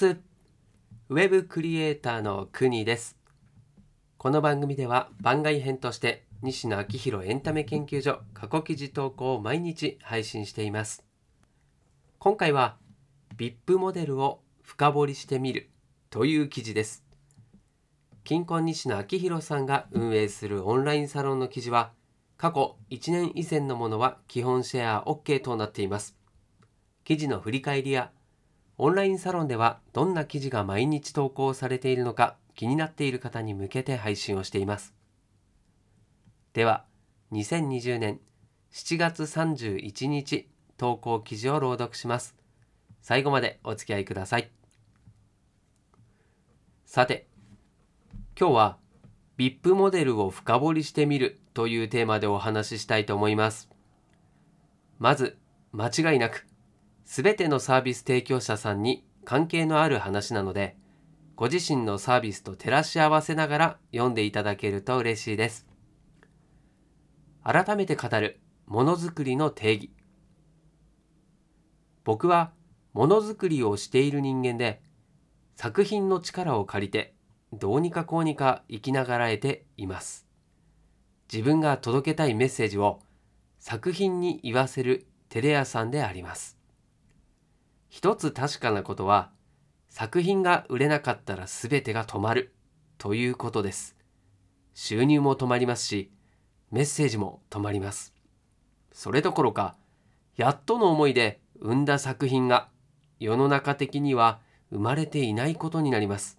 ウェブクリエイターの国です。この番組では番外編として西野昭弘エンタメ研究所過去記事投稿を毎日配信しています。今回は VIP モデルを深掘りしてみるという記事です。金婚西野昭弘さんが運営するオンラインサロンの記事は過去1年以前のものは基本シェア OK となっています。記事の振り返りやオンラインサロンではどんな記事が毎日投稿されているのか気になっている方に向けて配信をしています。では2020年7月31日投稿記事を朗読します。最後までお付き合いください。さて今日は VIP モデルを深掘りしてみるというテーマでお話ししたいと思います。まず間違いなくすべてのサービス提供者さんに関係のある話なのでご自身のサービスと照らし合わせながら読んでいただけると嬉しいです。改めて語るものづくりの定義。僕はものづくりをしている人間で作品の力を借りてどうにかこうにか生きながらえています。自分が届けたいメッセージを作品に言わせるテレ屋さんであります。一つ確かなことは作品が売れなかったら全てが止まるということです収入も止まりますしメッセージも止まりますそれどころかやっとの思いで生んだ作品が世の中的には生まれていないことになります。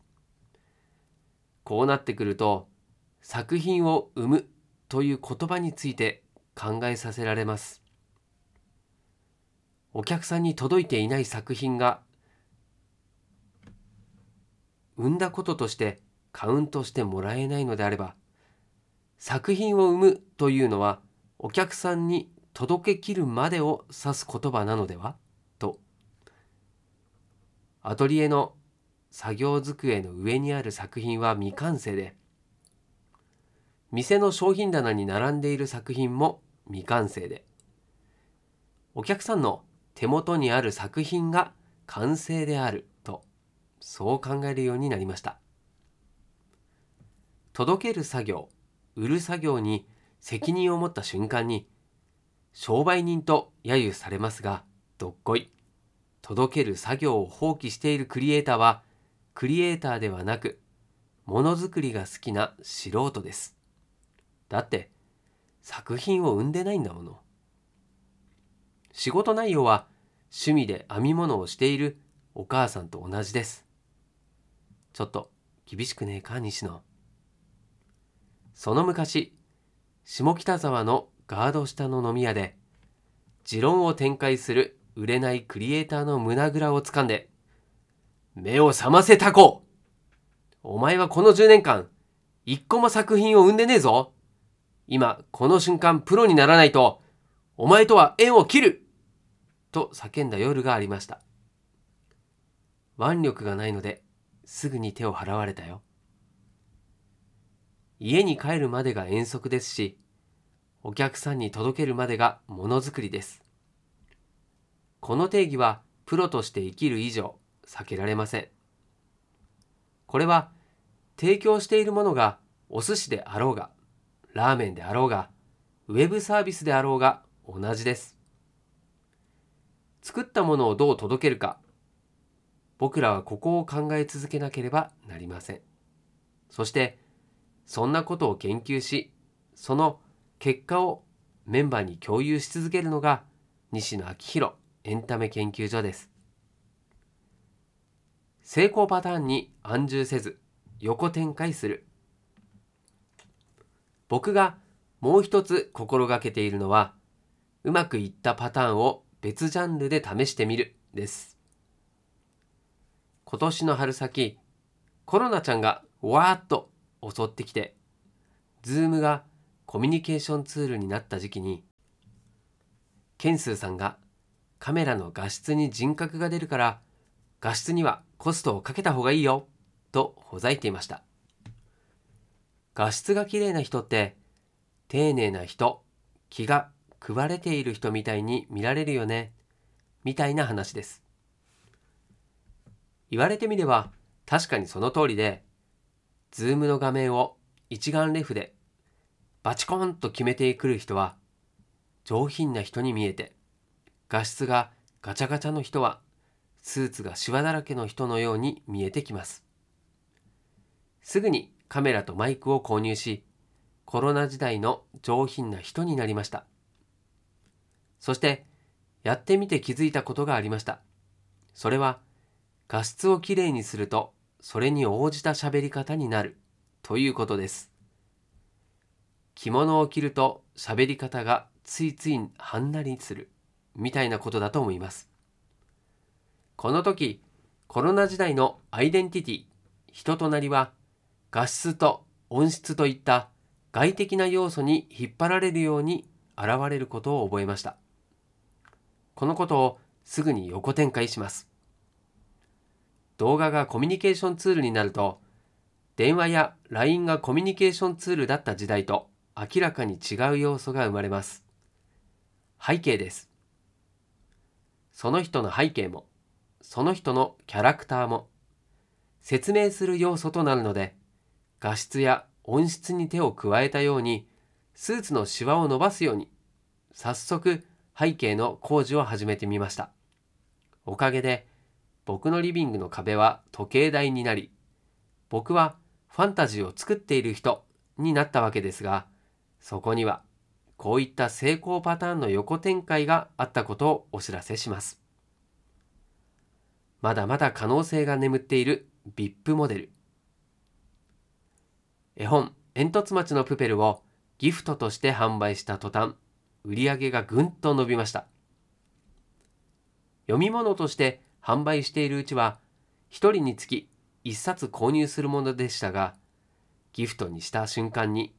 こうなってくると作品を生むという言葉について考えさせられます。お客さんに届いていない作品が生んだこととしてカウントしてもらえないのであれば作品を生むというのはお客さんに届けきるまでを指す言葉なのではとアトリエの作業机の上にある作品は未完成で店の商品棚に並んでいる作品も未完成でお客さんの手元にある作品が完成であるとそう考えるようになりました届ける作業売る作業に責任を持った瞬間に商売人と揶揄されますが、どっこい。届ける作業を放棄しているクリエイターは、クリエイターではなく、ものづくりが好きな素人です。だって、作品を生んでないんだもの。仕事内容は趣味で編み物をしているお母さんと同じです。ちょっと厳しくねえか、西野。その昔、下北沢のガード下の飲み屋で、持論を展開する売れないクリエイターの胸ぐらをつかんで、目を覚ませタコお前はこの10年間、一個も作品を生んでねえぞ今、この瞬間プロにならないと、お前とは縁を切ると叫んだ夜がありました。腕力がないので、すぐに手を払われたよ。家に帰るまでが遠足ですし、お客さんに届けるまでがものづくりです。この定義はプロとして生きる以上避けられません。これは提供しているものがお寿司であろうが、ラーメンであろうが、ウェブサービスであろうが同じです。作ったものをどう届けるか、僕らはここを考え続けなければなりません。そして、そんなことを研究し、その結果をメンバーに共有し続けるのが西野昭弘エンタメ研究所です。成功パターンに安住せず横展開する。僕がもう一つ心がけているのはうまくいったパターンを別ジャンルで試してみるです。今年の春先コロナちゃんがわーっと襲ってきてズームがコミュニケーションツールになった時期にケンスーさんがカメラの画質に人格が出るから画質にはコストをかけた方がいいよとほざいていました画質が綺麗な人って丁寧な人気が配れている人みたいに見られるよねみたいな話です言われてみれば確かにその通りで、 Zoomの画面を一眼レフでバチコンと決めてくる人は上品な人に見えて、画質がガチャガチャの人はスーツがシワだらけの人のように見えてきます。すぐにカメラとマイクを購入し、コロナ時代の上品な人になりました。そして、やってみて気づいたことがありました。それは、画質をきれいにすると、それに応じた喋り方になるということです。着物を着ると喋り方がついついはんなりするみたいなことだと思います。この時、コロナ時代のアイデンティティ、人となりは画質と音質といった外的な要素に引っ張られるように現れることを覚えました。このことをすぐに横展開します。動画がコミュニケーションツールになると、電話や LINE がコミュニケーションツールだった時代と明らかに違う要素が生まれます。背景です。その人の背景も、その人のキャラクターも、説明する要素となるので、画質や音質に手を加えたように、スーツのシワを伸ばすように、早速背景の工事を始めてみました。おかげで、僕のリビングの壁は時計台になり、僕はファンタジーを作っている人になったわけですが、そこにはこういった成功パターンの横展開があったことをお知らせします。まだまだ可能性が眠っている VIP モデル。絵本煙突町のプペルをギフトとして販売した途端、売り上げがぐんと伸びました。読み物として販売しているうちは、1人につき1冊購入するものでしたが、ギフトにした瞬間に、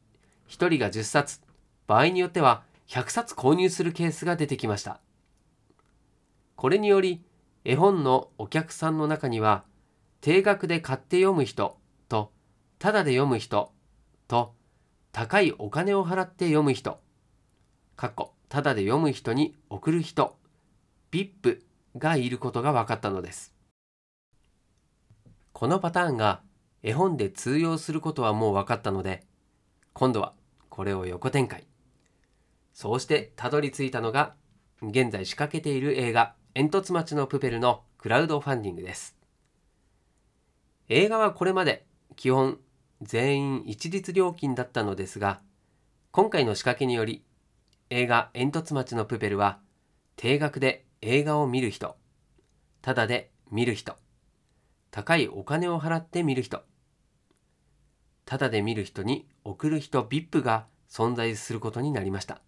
1人が10冊、場合によっては100冊購入するケースが出てきました。これにより、絵本のお客さんの中には、定額で買って読む人とただで読む人と高いお金を払って読む人かっこただで読む人に送る人 VIP がいることが分かったのです。このパターンが絵本で通用することはもう分かったので今度はこれを横展開。そうしてたどり着いたのが現在仕掛けている映画煙突町のプペルのクラウドファンディングです。映画はこれまで基本全員一律料金だったのですが、今回の仕掛けにより、映画煙突町のプペルは、定額で映画を見る人、ただで見る人、高いお金を払って見る人、ただで見る人に送る人 VIP が存在することになりました。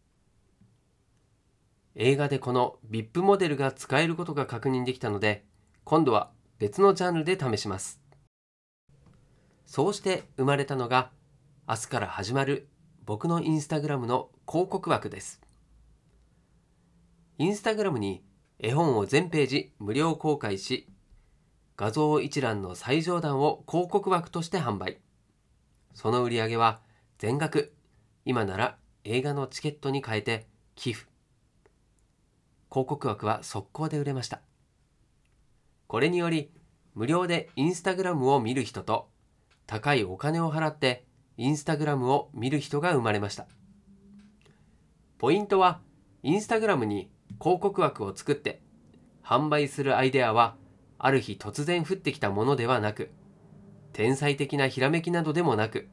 映画でこの VIP モデルが使えることが確認できたので、今度は別のジャンルで試します。そうして生まれたのが明日から始まる僕のインスタグラムの広告枠です。インスタグラムに絵本を全ページ無料公開し、画像一覧の最上段を広告枠として販売。その売り上げは全額、今なら映画のチケットに変えて寄付。広告枠は速攻で売れました。これにより、無料でインスタグラムを見る人と高いお金を払ってインスタグラムを見る人が生まれました。ポイントは、インスタグラムに広告枠を作って販売するアイデアはある日突然降ってきたものではなく、天才的なひらめきなどでもなく、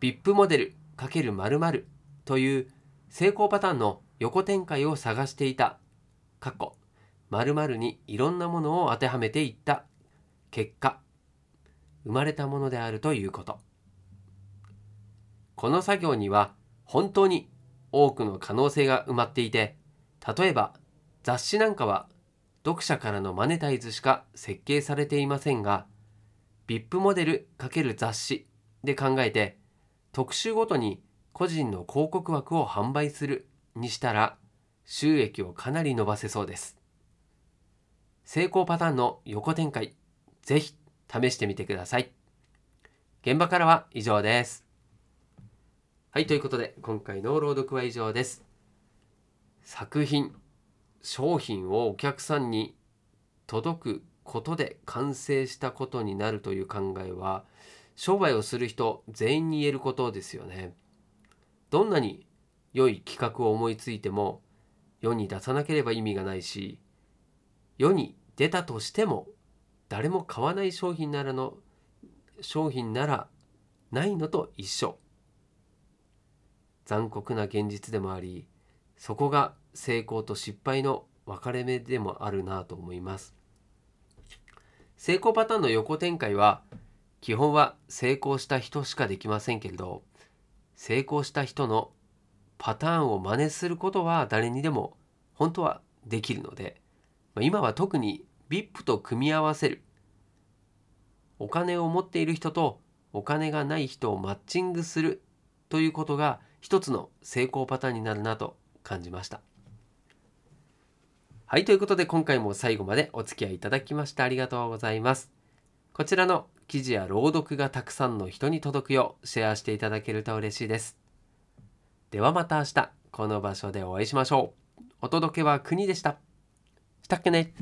VIP モデル×〇〇という成功パターンの横展開を探していた、かっこ、〇〇にいろんなものを当てはめていった結果、生まれたものであるということ。この作業には本当に多くの可能性が埋まっていて、例えば雑誌なんかは読者からのマネタイズしか設計されていませんが、VIP モデル×雑誌で考えて、特集ごとに個人の広告枠を販売するにしたら、収益をかなり伸ばせそうです。成功パターンの横展開、ぜひ試してみてください。現場からは以上です。はい、ということで今回の朗読は以上です。作品、商品をお客さんに届くことで完成したことになるという考えは商売をする人全員に言えることですよね。どんなに良い企画を思いついても世に出さなければ意味がないし世に出たとしても誰も買わない商品ならの商品ならないのと一緒残酷な現実でもありそこが成功と失敗の分かれ目でもあるなと思います。成功パターンの横展開は基本は成功した人しかできませんけれど成功した人のパターンを真似することは誰にでも本当はできるので今は特に VIP と組み合わせる。お金を持っている人とお金がない人をマッチングするということが一つの成功パターンになるなと感じました。はい、ということで今回も最後までお付き合いいただきましてありがとうございます。こちらの記事や朗読がたくさんの人に届くようシェアしていただけると嬉しいです。ではまた明日この場所でお会いしましょう。お届けは国でした。したっけね